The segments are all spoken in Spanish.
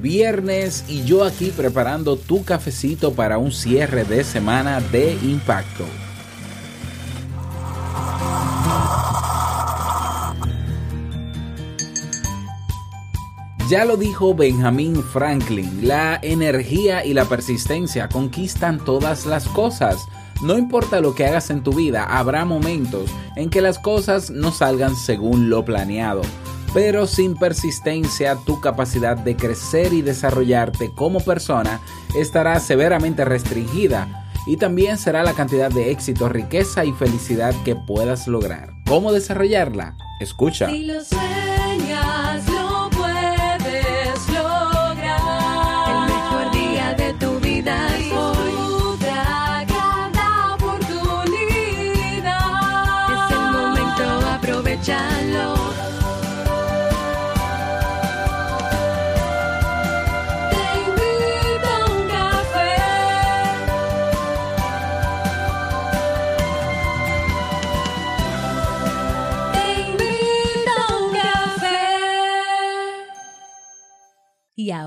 viernes y yo aquí preparando tu cafecito para un cierre de semana de impacto. Ya lo dijo Benjamin Franklin, la energía y la persistencia conquistan todas las cosas. No importa lo que hagas en tu vida, habrá momentos en que las cosas no salgan según lo planeado. Pero sin persistencia, tu capacidad de crecer y desarrollarte como persona estará severamente restringida y también será la cantidad de éxito, riqueza y felicidad que puedas lograr. ¿Cómo desarrollarla? Escucha.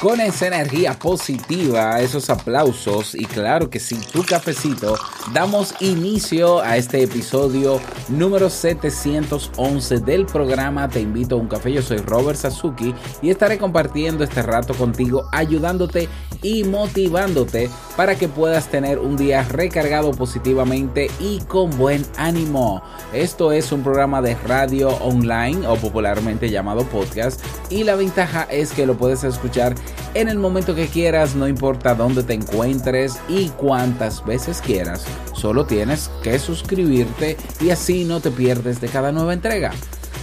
Con esa energía positiva, esos aplausos y claro que sí, tu cafecito, damos inicio a este episodio número 711 del programa Te invito a un café. Yo soy Robert Sasuki y estaré compartiendo este rato contigo, ayudándote y motivándote para que puedas tener un día recargado positivamente y con buen ánimo. Esto es un programa de radio online o popularmente llamado podcast y la ventaja es que lo puedes escuchar en el momento que quieras, no importa dónde te encuentres y cuántas veces quieras. Solo tienes que suscribirte y así no te pierdes de cada nueva entrega.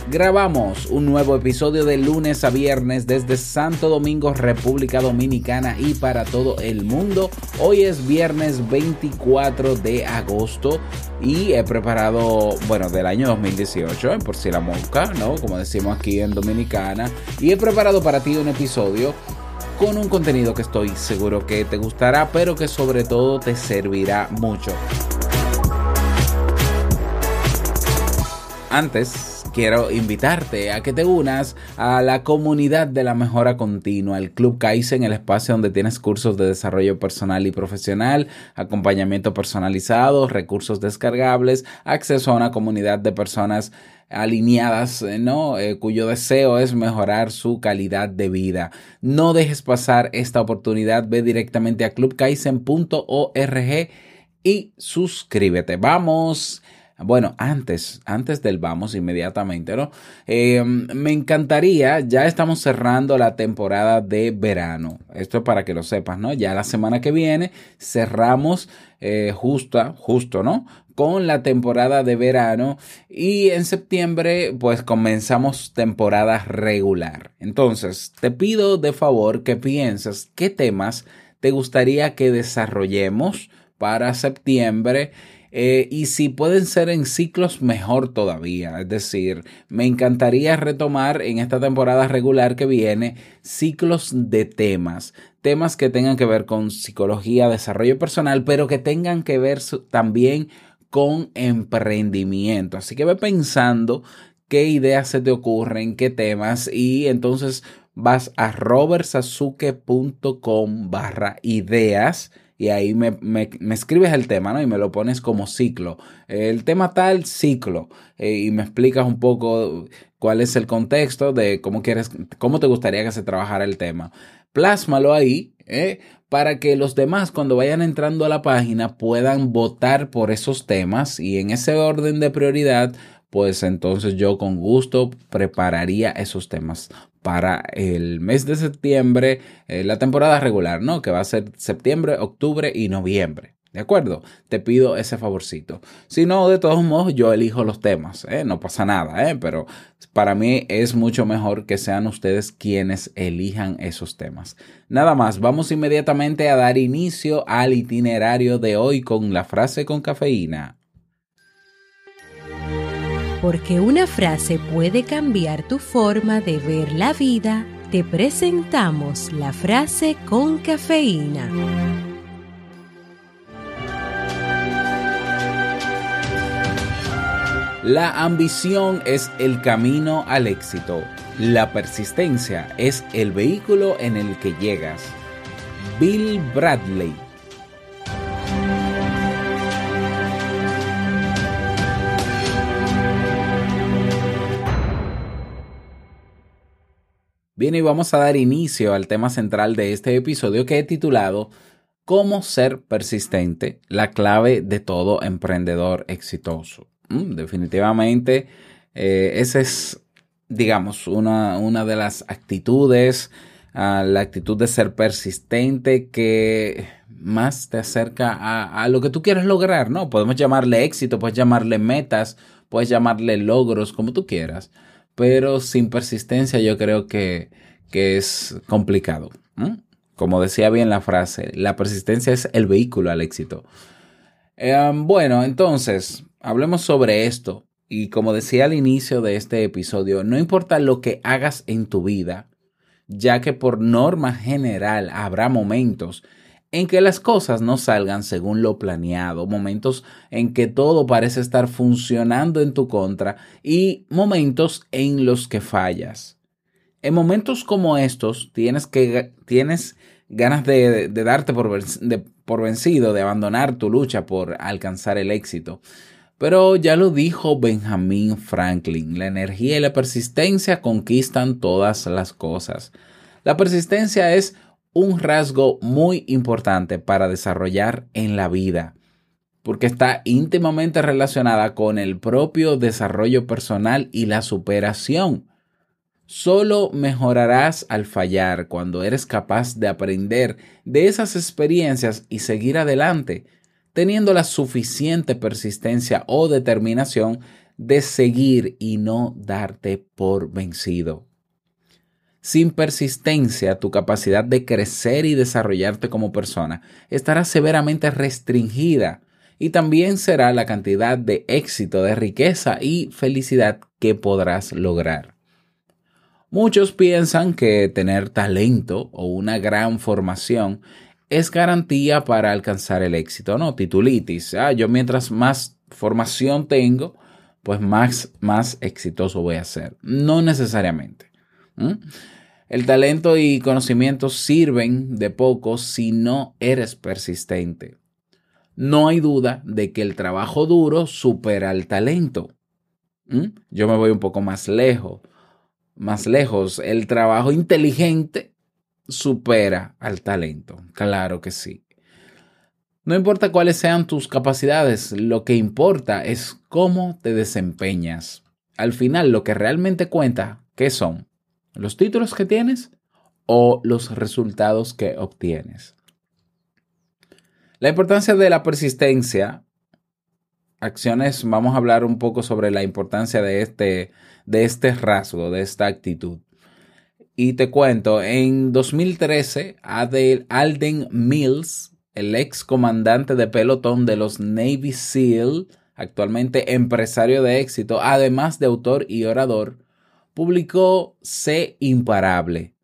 Grabamos un nuevo episodio de lunes a viernes desde Santo Domingo, República Dominicana y para todo el mundo. Hoy es viernes 24 de agosto y he preparado, bueno, del año 2018, eh, por si la mosca, ¿no? Como decimos aquí en Dominicana. Y he preparado para ti un episodio con un contenido que estoy seguro que te gustará, pero que sobre todo te servirá mucho. Antes, quiero invitarte a que te unas a la comunidad de la mejora continua, el Club Kaizen, el espacio donde tienes cursos de desarrollo personal y profesional, acompañamiento personalizado, recursos descargables, acceso a una comunidad de personas alineadas, eh, ¿no? Eh, cuyo deseo es mejorar su calidad de vida. No dejes pasar esta oportunidad, ve directamente a clubkaizen.org y suscríbete. Vamos. Bueno, antes, antes del vamos inmediatamente, ¿no? Eh, me encantaría, ya estamos cerrando la temporada de verano. Esto es para que lo sepas, ¿no? Ya la semana que viene cerramos justa, justo, ¿no? con la temporada de verano y en septiembre pues comenzamos temporada regular. Entonces te pido de favor que pienses qué temas te gustaría que desarrollemos para septiembre. Eh, y si pueden ser en ciclos, mejor todavía. Es decir, me encantaría retomar en esta temporada regular que viene ciclos de temas. Temas que tengan que ver con psicología, desarrollo personal, pero que tengan que ver también con emprendimiento. Así que ve pensando qué ideas se te ocurren, qué temas y entonces vas a robertsazuke.com barra ideas y ahí me, escribes el tema, ¿no? Y me lo pones como ciclo. El tema tal, ciclo. Eh, y me explicas un poco cuál es el contexto de cómo quieres, cómo te gustaría que se trabajara el tema. Plásmalo ahí, ¿eh? para que los demás cuando vayan entrando a la página puedan votar por esos temas y en ese orden de prioridad, pues entonces yo con gusto prepararía esos temas para el mes de septiembre, eh, la temporada regular, ¿no? Que va a ser septiembre, octubre y noviembre. ¿De acuerdo? Te pido ese favorcito. Si no, de todos modos, yo elijo los temas. ¿eh? No pasa nada, ¿eh? pero para mí es mucho mejor que sean ustedes quienes elijan esos temas. Nada más, vamos inmediatamente a dar inicio al itinerario de hoy con la frase con cafeína. Porque una frase puede cambiar tu forma de ver la vida, te presentamos la frase con cafeína. La ambición es el camino al éxito. La persistencia es el vehículo en el que llegas. Bill Bradley. Bien, y vamos a dar inicio al tema central de este episodio que he titulado Cómo ser persistente, la clave de todo emprendedor exitoso. Mm, definitivamente, eh, esa es, digamos, una, una de las actitudes, ah, la actitud de ser persistente que más te acerca a, a, lo que tú quieres lograr, ¿no? Podemos llamarle éxito, puedes llamarle metas, puedes llamarle logros, como tú quieras, pero sin persistencia yo creo que, que es complicado. Como decía bien la frase, la persistencia es el vehículo al éxito. Eh, bueno, entonces, hablemos sobre esto. Y como decía al inicio de este episodio, no importa lo que hagas en tu vida, ya que por norma general habrá momentos en que las cosas no salgan según lo planeado, momentos en que todo parece estar funcionando en tu contra y momentos en los que fallas. En momentos como estos tienes que tienes ganas de, darte por, por vencido, de abandonar tu lucha por alcanzar el éxito. Pero ya lo dijo Benjamin Franklin, la energía y la persistencia conquistan todas las cosas. La persistencia es un rasgo muy importante para desarrollar en la vida, porque está íntimamente relacionada con el propio desarrollo personal y la superación. Solo mejorarás al fallar cuando eres capaz de aprender de esas experiencias y seguir adelante teniendo la suficiente persistencia o determinación de seguir y no darte por vencido. Sin persistencia, tu capacidad de crecer y desarrollarte como persona estará severamente restringida y también será la cantidad de éxito, de riqueza y felicidad que podrás lograr. Muchos piensan que tener talento o una gran formación es garantía para alcanzar el éxito, ¿no? Titulitis. Ah, yo mientras más formación tengo, pues más, más exitoso voy a ser. No necesariamente. El talento y conocimiento sirven de poco si no eres persistente. No hay duda de que el trabajo duro supera el talento. Yo me voy un poco más lejos. Más lejos, el trabajo inteligente supera al talento. Claro que sí. No importa cuáles sean tus capacidades, lo que importa es cómo te desempeñas. Al final, lo que realmente cuenta, ¿qué son? ¿Los títulos que tienes o los resultados que obtienes? La importancia de la persistencia. Acciones, vamos a hablar un poco sobre la importancia de este, de este rasgo, de esta actitud. Y te cuento, en 2013, Alden Mills, el ex comandante de pelotón de los Navy SEAL, actualmente empresario de éxito, además de autor y orador, publicó Sé imparable,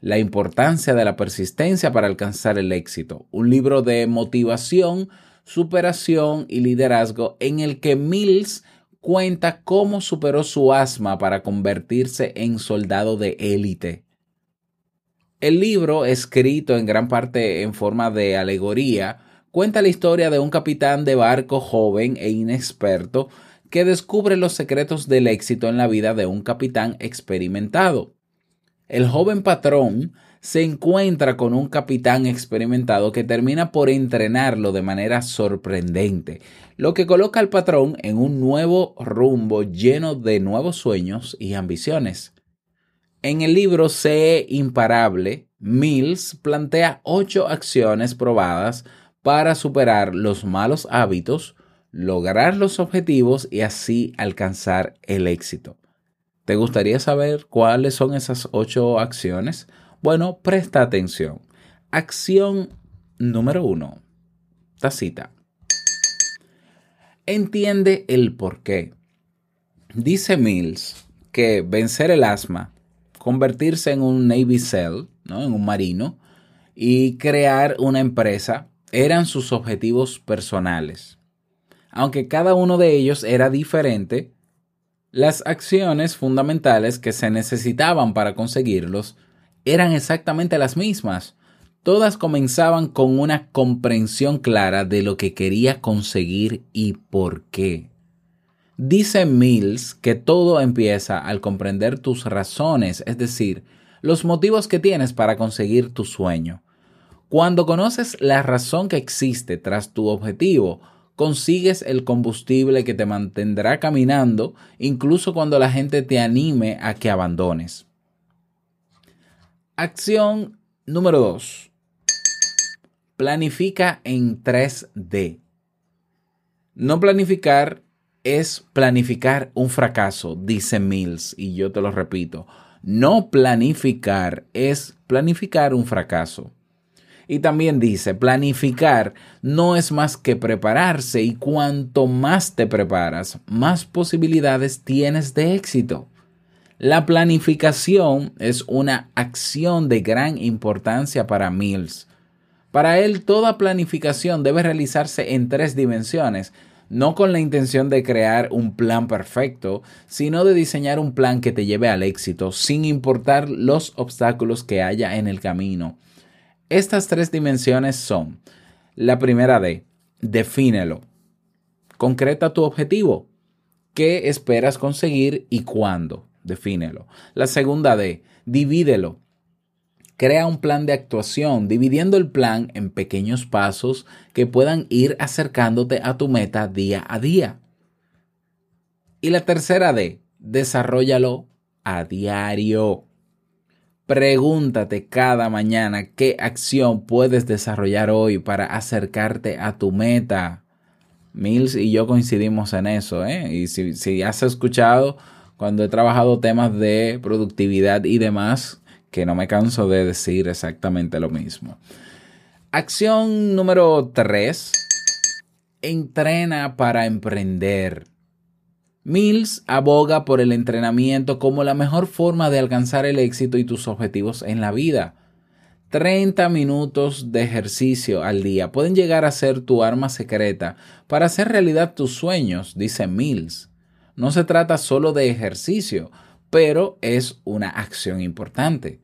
la importancia de la persistencia para alcanzar el éxito, un libro de motivación, superación y liderazgo en el que Mills cuenta cómo superó su asma para convertirse en soldado de élite. El libro, escrito en gran parte en forma de alegoría, cuenta la historia de un capitán de barco joven e inexperto que descubre los secretos del éxito en la vida de un capitán experimentado. El joven patrón se encuentra con un capitán experimentado que termina por entrenarlo de manera sorprendente, lo que coloca al patrón en un nuevo rumbo lleno de nuevos sueños y ambiciones. En el libro Sé imparable, Mills plantea ocho acciones probadas para superar los malos hábitos, lograr los objetivos y así alcanzar el éxito. ¿Te gustaría saber cuáles son esas ocho acciones? Bueno, presta atención. Acción número uno. Tacita. Entiende el por qué. Dice Mills que vencer el asma, convertirse en un Navy SEAL, ¿no? en un marino, y crear una empresa eran sus objetivos personales. Aunque cada uno de ellos era diferente, las acciones fundamentales que se necesitaban para conseguirlos eran exactamente las mismas. Todas comenzaban con una comprensión clara de lo que quería conseguir y por qué. Dice Mills que todo empieza al comprender tus razones, es decir, los motivos que tienes para conseguir tu sueño. Cuando conoces la razón que existe tras tu objetivo, consigues el combustible que te mantendrá caminando incluso cuando la gente te anime a que abandones. Acción número 2. Planifica en 3D. No planificar es planificar un fracaso, dice Mills, y yo te lo repito. No planificar es planificar un fracaso. Y también dice, planificar no es más que prepararse y cuanto más te preparas, más posibilidades tienes de éxito. La planificación es una acción de gran importancia para Mills. Para él, toda planificación debe realizarse en tres dimensiones, no con la intención de crear un plan perfecto, sino de diseñar un plan que te lleve al éxito, sin importar los obstáculos que haya en el camino. Estas tres dimensiones son, la primera D, defínelo. Concreta tu objetivo. ¿Qué esperas conseguir y cuándo? Defínelo. La segunda D, divídelo. Crea un plan de actuación, dividiendo el plan en pequeños pasos que puedan ir acercándote a tu meta día a día. Y la tercera D, desarrollalo a diario. Pregúntate cada mañana qué acción puedes desarrollar hoy para acercarte a tu meta. Mills y yo coincidimos en eso, ¿eh? Y si, si has escuchado cuando he trabajado temas de productividad y demás, que no me canso de decir exactamente lo mismo. Acción número 3. Entrena para emprender. Mills aboga por el entrenamiento como la mejor forma de alcanzar el éxito y tus objetivos en la vida. 30 minutos de ejercicio al día pueden llegar a ser tu arma secreta para hacer realidad tus sueños, dice Mills. No se trata solo de ejercicio, pero es una acción importante.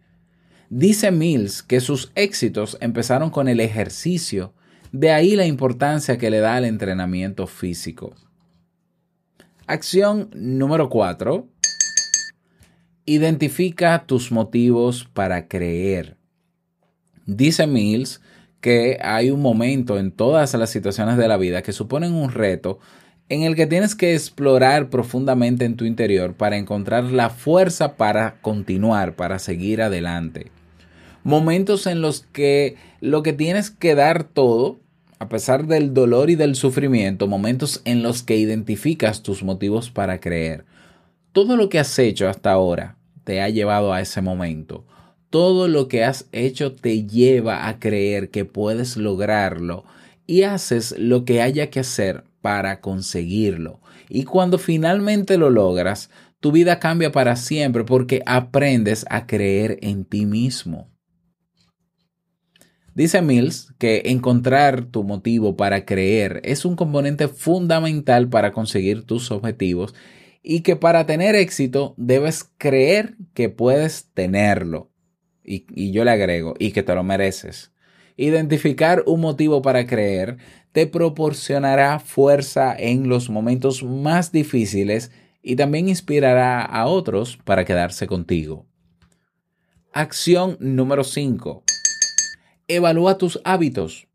Dice Mills que sus éxitos empezaron con el ejercicio, de ahí la importancia que le da al entrenamiento físico. Acción número 4. Identifica tus motivos para creer. Dice Mills que hay un momento en todas las situaciones de la vida que suponen un reto en el que tienes que explorar profundamente en tu interior para encontrar la fuerza para continuar, para seguir adelante. Momentos en los que lo que tienes que dar todo a pesar del dolor y del sufrimiento, momentos en los que identificas tus motivos para creer. Todo lo que has hecho hasta ahora te ha llevado a ese momento. Todo lo que has hecho te lleva a creer que puedes lograrlo y haces lo que haya que hacer para conseguirlo. Y cuando finalmente lo logras, tu vida cambia para siempre porque aprendes a creer en ti mismo. Dice Mills que encontrar tu motivo para creer es un componente fundamental para conseguir tus objetivos y que para tener éxito debes creer que puedes tenerlo. Y, yo le agrego, y que te lo mereces. Identificar un motivo para creer te proporcionará fuerza en los momentos más difíciles y también inspirará a otros para quedarse contigo. Acción número 5 Evalúa tus hábitos.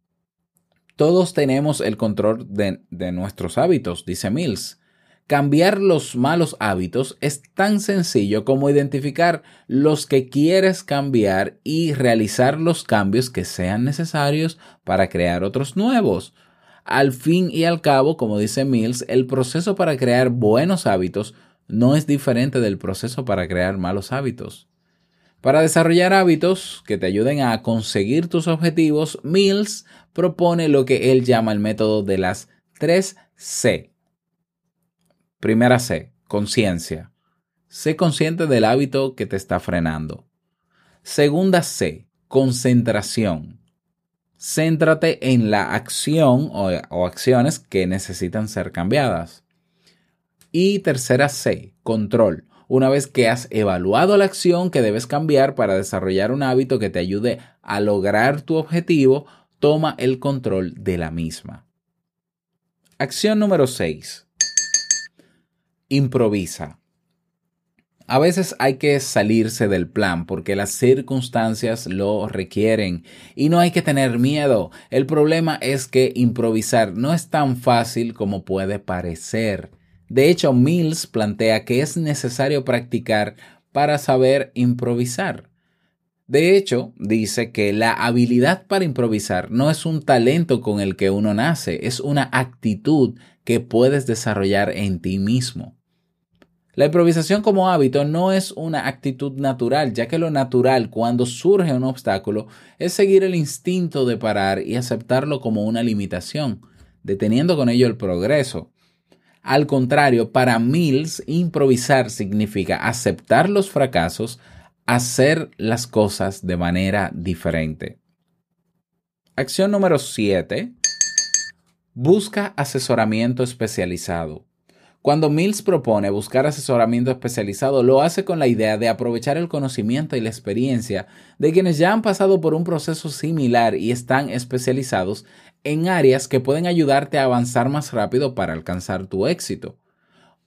Todos tenemos el control de, nuestros hábitos, dice Mills. Cambiar los malos hábitos es tan sencillo como identificar los que quieres cambiar y realizar los cambios que sean necesarios para crear otros nuevos. Al fin y al cabo, como dice Mills, el proceso para crear buenos hábitos no es diferente del proceso para crear malos hábitos. Para desarrollar hábitos que te ayuden a conseguir tus objetivos, Mills propone lo que él llama el método de las 3 C. Primera C, conciencia. Sé consciente del hábito que te está frenando. Segunda C, concentración. Céntrate en la acción o, o acciones que necesitan ser cambiadas. Y tercera C, control. Una vez que has evaluado la acción que debes cambiar para desarrollar un hábito que te ayude a lograr tu objetivo, toma el control de la misma. Acción número 6. Improvisa. A veces hay que salirse del plan porque las circunstancias lo requieren y no hay que tener miedo. El problema es que improvisar no es tan fácil como puede parecer. De hecho, Mills plantea que es necesario practicar para saber improvisar. De hecho, dice que la habilidad para improvisar no es un talento con el que uno nace, es una actitud que puedes desarrollar en ti mismo. La improvisación como hábito no es una actitud natural, ya que lo natural cuando surge un obstáculo es seguir el instinto de parar y aceptarlo como una limitación, deteniendo con ello el progreso. Al contrario, para Mills, improvisar significa aceptar los fracasos, hacer las cosas de manera diferente. Acción número 7. Busca asesoramiento especializado. Cuando Mills propone buscar asesoramiento especializado, lo hace con la idea de aprovechar el conocimiento y la experiencia de quienes ya han pasado por un proceso similar y están especializados en áreas que pueden ayudarte a avanzar más rápido para alcanzar tu éxito.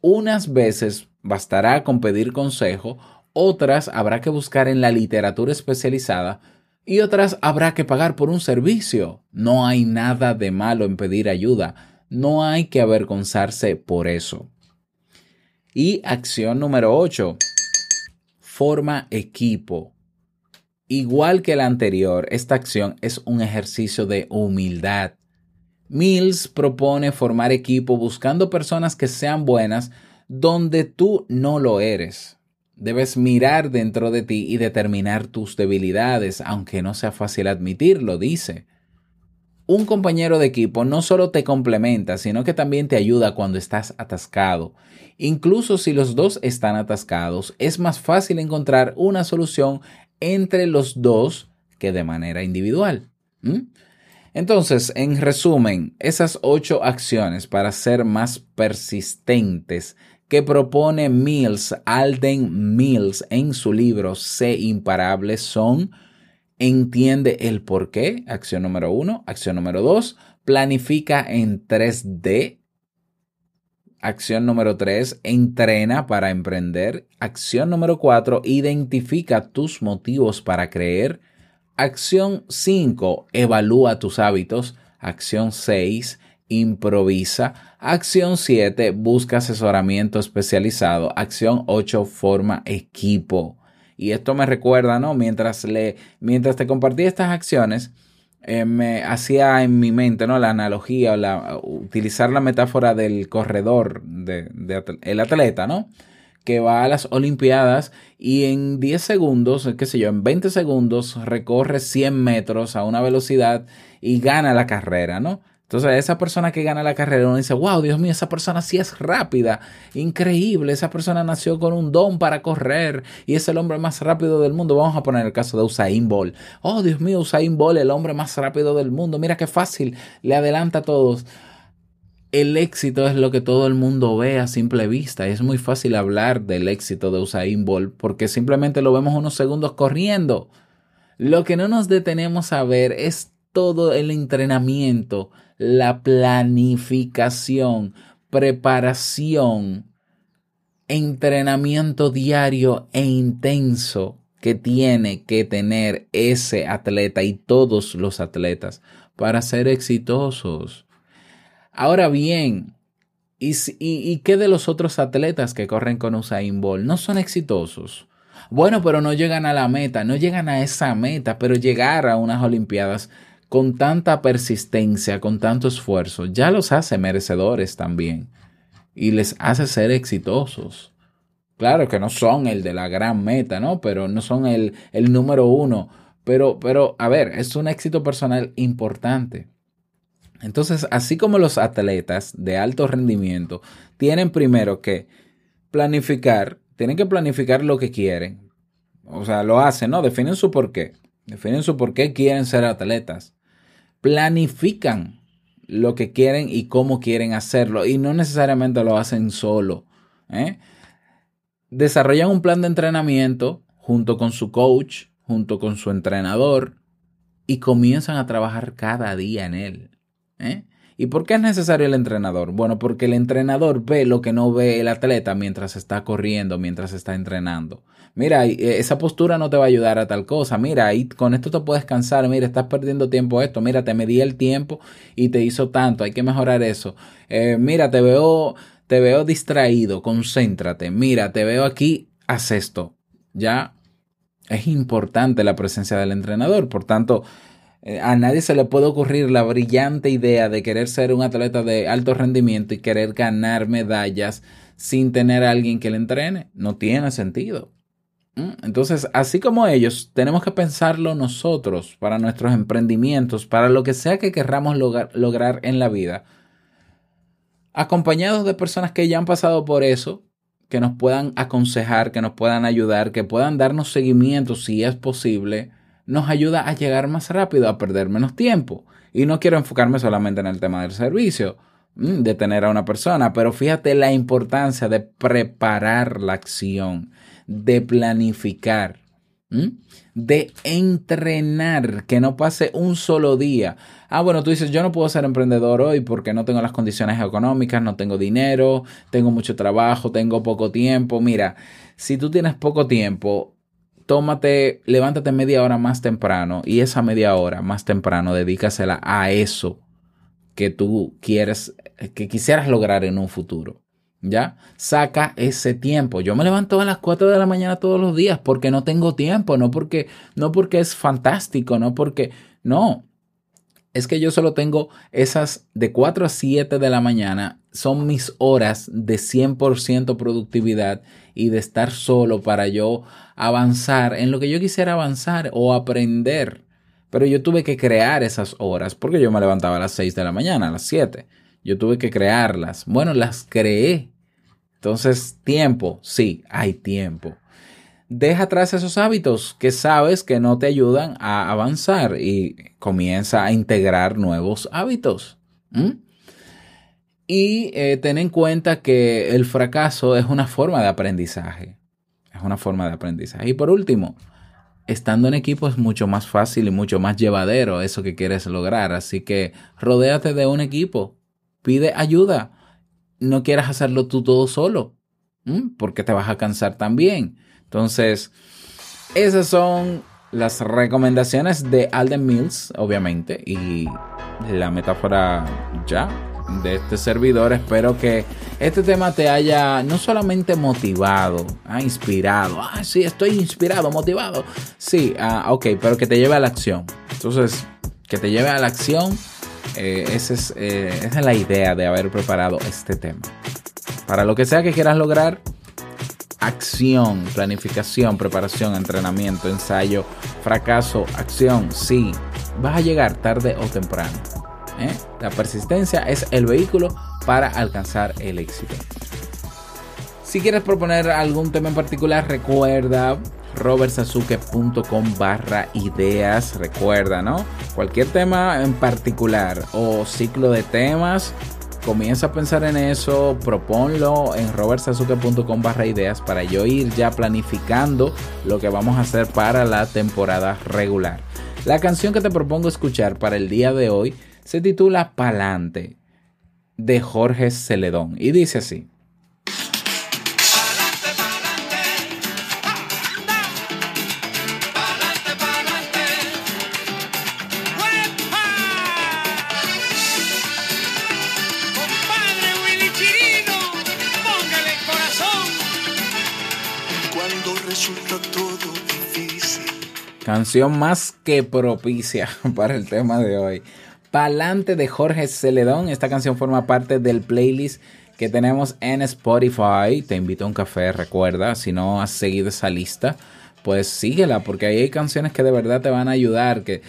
Unas veces bastará con pedir consejo, otras habrá que buscar en la literatura especializada y otras habrá que pagar por un servicio. No hay nada de malo en pedir ayuda, no hay que avergonzarse por eso. Y acción número 8. Forma equipo. Igual que la anterior, esta acción es un ejercicio de humildad. Mills propone formar equipo buscando personas que sean buenas donde tú no lo eres. Debes mirar dentro de ti y determinar tus debilidades, aunque no sea fácil admitirlo, dice. Un compañero de equipo no solo te complementa, sino que también te ayuda cuando estás atascado. Incluso si los dos están atascados, es más fácil encontrar una solución entre los dos que de manera individual. Entonces, en resumen, esas ocho acciones para ser más persistentes que propone Mills, Alden Mills, en su libro Sé imparable son, entiende el por qué, acción número uno, acción número dos, planifica en 3D, Acción número 3, entrena para emprender. Acción número 4, identifica tus motivos para creer. Acción 5, evalúa tus hábitos. Acción 6, improvisa. Acción 7, busca asesoramiento especializado. Acción 8, forma equipo. Y esto me recuerda, ¿no? Mientras, le, mientras te compartí estas acciones, eh, me hacía en mi mente ¿no? la analogía o la, utilizar la metáfora del corredor, de, el atleta, ¿no? que va a las Olimpiadas y en 10 segundos, qué sé yo, en 20 segundos recorre 100 metros a una velocidad y gana la carrera, ¿no? Entonces, esa persona que gana la carrera, uno dice, wow, Dios mío, esa persona sí es rápida, increíble, esa persona nació con un don para correr y es el hombre más rápido del mundo. Vamos a poner el caso de Usain Bolt. Oh, Dios mío, Usain Bolt, el hombre más rápido del mundo. Mira qué fácil, le adelanta a todos. El éxito es lo que todo el mundo ve a simple vista. Es muy fácil hablar del éxito de Usain Bolt porque simplemente lo vemos unos segundos corriendo. Lo que no nos detenemos a ver es todo el entrenamiento, la planificación, preparación, entrenamiento diario e intenso que tiene que tener ese atleta y todos los atletas para ser exitosos. Ahora bien, ¿Y, qué de los otros atletas que corren con Usain Bolt? No son exitosos. Bueno, pero no llegan a la meta, no llegan a esa meta, pero llegar a unas Olimpiadas con tanta persistencia, con tanto esfuerzo, ya los hace merecedores también y les hace ser exitosos. Claro que no son el de la gran meta, ¿no? Pero no son el, el número uno. Pero, pero, a ver, es un éxito personal importante. Entonces, así como los atletas de alto rendimiento tienen primero que planificar, tienen que planificar lo que quieren. O sea, lo hacen, ¿no? Definen su por qué. Definen su por qué quieren ser atletas. Planifican lo que quieren y cómo quieren hacerlo. Y no necesariamente lo hacen solo. ¿eh? Desarrollan un plan de entrenamiento junto con su coach, junto con su entrenador, y comienzan a trabajar cada día en él. ¿eh? ¿Y por qué es necesario el entrenador? Bueno, porque el entrenador ve lo que no ve el atleta mientras está corriendo, mientras está entrenando. Mira, eh, esa postura no te va a ayudar a tal cosa. Mira, con esto te puedes cansar. Mira, estás perdiendo tiempo esto. Mira, te medí el tiempo y te hizo tanto. Hay que mejorar eso. Eh, mira, te veo, te veo distraído. Concéntrate. Mira, te veo aquí. Haz esto. Ya es importante la presencia del entrenador. Por tanto, eh, a nadie se le puede ocurrir la brillante idea de querer ser un atleta de alto rendimiento y querer ganar medallas sin tener a alguien que le entrene. No tiene sentido. ¿Mm? Entonces, así como ellos, tenemos que pensarlo nosotros para nuestros emprendimientos, para lo que sea que querramos lograr en la vida, acompañados de personas que ya han pasado por eso, que nos puedan aconsejar, que nos puedan ayudar, que puedan darnos seguimiento si es posible nos ayuda a llegar más rápido, a perder menos tiempo. Y no quiero enfocarme solamente en el tema del servicio, de tener a una persona, pero fíjate la importancia de preparar la acción, de planificar, de entrenar, que no pase un solo día. Ah, bueno, tú dices, yo no puedo ser emprendedor hoy porque no tengo las condiciones económicas, no tengo dinero, tengo mucho trabajo, tengo poco tiempo. Mira, si tú tienes poco tiempo, tómate, levántate media hora más temprano y esa media hora más temprano dedícasela a eso que tú quieres, que quisieras lograr en un futuro. ¿Ya? Saca ese tiempo. Yo me levanto a las 4 de la mañana todos los días porque no tengo tiempo, no porque, no porque es fantástico, no porque, no. Es que yo solo tengo esas de 4 a 7 de la mañana, son mis horas de 100% productividad y de estar solo para yo avanzar en lo que yo quisiera avanzar o aprender. Pero yo tuve que crear esas horas porque yo me levantaba a las 6 de la mañana, a las 7. Yo tuve que crearlas. Bueno, las creé. Entonces, tiempo, sí, hay tiempo. Deja atrás esos hábitos que sabes que no te ayudan a avanzar y comienza a integrar nuevos hábitos. Y eh, ten en cuenta que el fracaso es una forma de aprendizaje. Es una forma de aprendizaje. Y por último, estando en equipo es mucho más fácil y mucho más llevadero eso que quieres lograr. Así que rodéate de un equipo. Pide ayuda. No quieras hacerlo tú todo solo. Porque te vas a cansar también. Entonces, esas son las recomendaciones de Alden Mills, obviamente. Y la metáfora ya de este servidor. Espero que este tema te haya no solamente motivado, ha inspirado. Ah, sí, estoy inspirado, motivado. Sí, ah, ok, pero que te lleve a la acción. Entonces, que te lleve a la acción. Eh, es, eh, esa es la idea de haber preparado este tema. Para lo que sea que quieras lograr, acción, planificación, preparación, entrenamiento, ensayo, fracaso, acción, sí, vas a llegar tarde o temprano. ¿eh? La persistencia es el vehículo para alcanzar el éxito. Si quieres proponer algún tema en particular, recuerda robertsazuke.com barra ideas. Recuerda, ¿no? Cualquier tema en particular o ciclo de temas, comienza a pensar en eso, proponlo en robertsazuke.com barra ideas para yo ir ya planificando lo que vamos a hacer para la temporada regular. La canción que te propongo escuchar para el día de hoy se titula Palante de Jorge Celedón y dice así. Canción más que propicia para el tema de hoy. Palante de Jorge Celedón. Esta canción forma parte del playlist que tenemos en Spotify. Te invito a un café, recuerda, si no has seguido esa lista, pues síguela, porque ahí hay canciones que de verdad te van a ayudar, que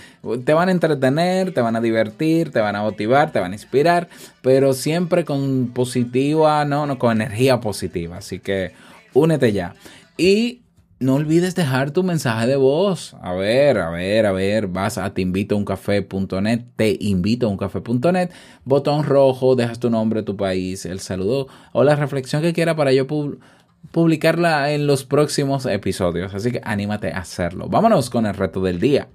te van a entretener, te van a divertir, te van a motivar, te van a inspirar, pero siempre con positiva, no, no, con energía positiva. Así que únete ya. Y no olvides dejar tu mensaje de voz. A ver, a ver, a ver, vas a teinvitouncafé.net, te invito a uncafé.net, botón rojo, dejas tu nombre, tu país, el saludo o la reflexión que quiera para yo publicarla en los próximos episodios. Así que anímate a hacerlo. Vámonos con el reto del día.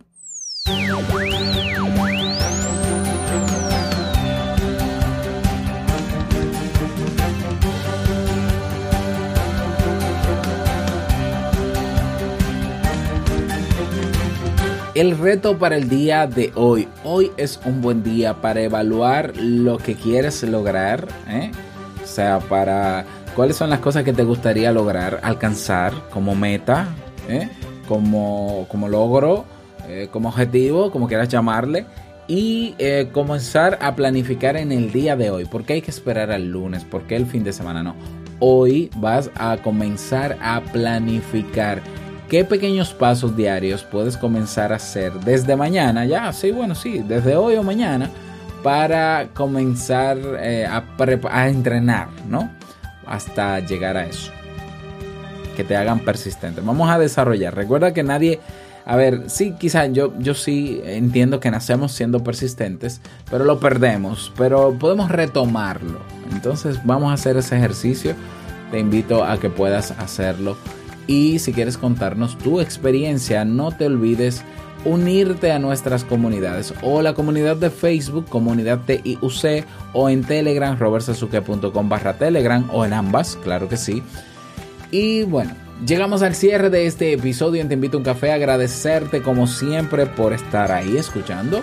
El reto para el día de hoy. Hoy es un buen día para evaluar lo que quieres lograr. ¿eh? O sea, para cuáles son las cosas que te gustaría lograr, alcanzar como meta, ¿eh? como, como logro, eh, como objetivo, como quieras llamarle. Y comenzar a planificar en el día de hoy. ¿Por qué hay que esperar al lunes? ¿Por qué el fin de semana no? Hoy vas a comenzar a planificar ¿Qué pequeños pasos diarios puedes comenzar a hacer desde mañana? Ya, sí, bueno, sí, desde hoy o mañana para comenzar eh, a, a entrenar, ¿no? Hasta llegar a eso. Que te hagan persistente. Vamos a desarrollar. Recuerda que nadie... A ver, sí, quizás yo, yo sí entiendo que nacemos siendo persistentes, pero lo perdemos, pero podemos retomarlo. Entonces vamos a hacer ese ejercicio. Te invito a que puedas hacerlo y si quieres contarnos tu experiencia, no te olvides unirte a nuestras comunidades o la comunidad de Facebook, comunidad TIUC o en Telegram, robertsazuke.com barra Telegram o en ambas, claro que sí. Y bueno, llegamos al cierre de este episodio Te invito a un café, agradecerte como siempre por estar ahí escuchando.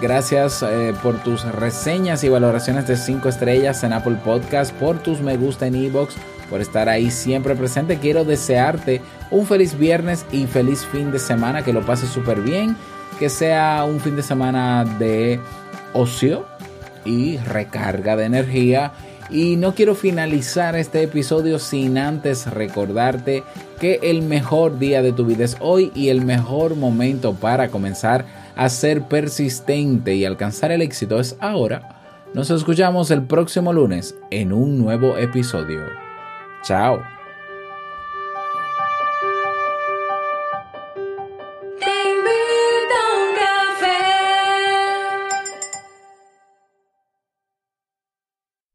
Gracias eh, por tus reseñas y valoraciones de 5 estrellas en Apple Podcast, por tus me gusta en Evox por estar ahí siempre presente. Quiero desearte un feliz viernes y feliz fin de semana, que lo pases súper bien, que sea un fin de semana de ocio y recarga de energía. Y no quiero finalizar este episodio sin antes recordarte que el mejor día de tu vida es hoy y el mejor momento para comenzar a ser persistente y alcanzar el éxito es ahora. Nos escuchamos el próximo lunes en un nuevo episodio. 早。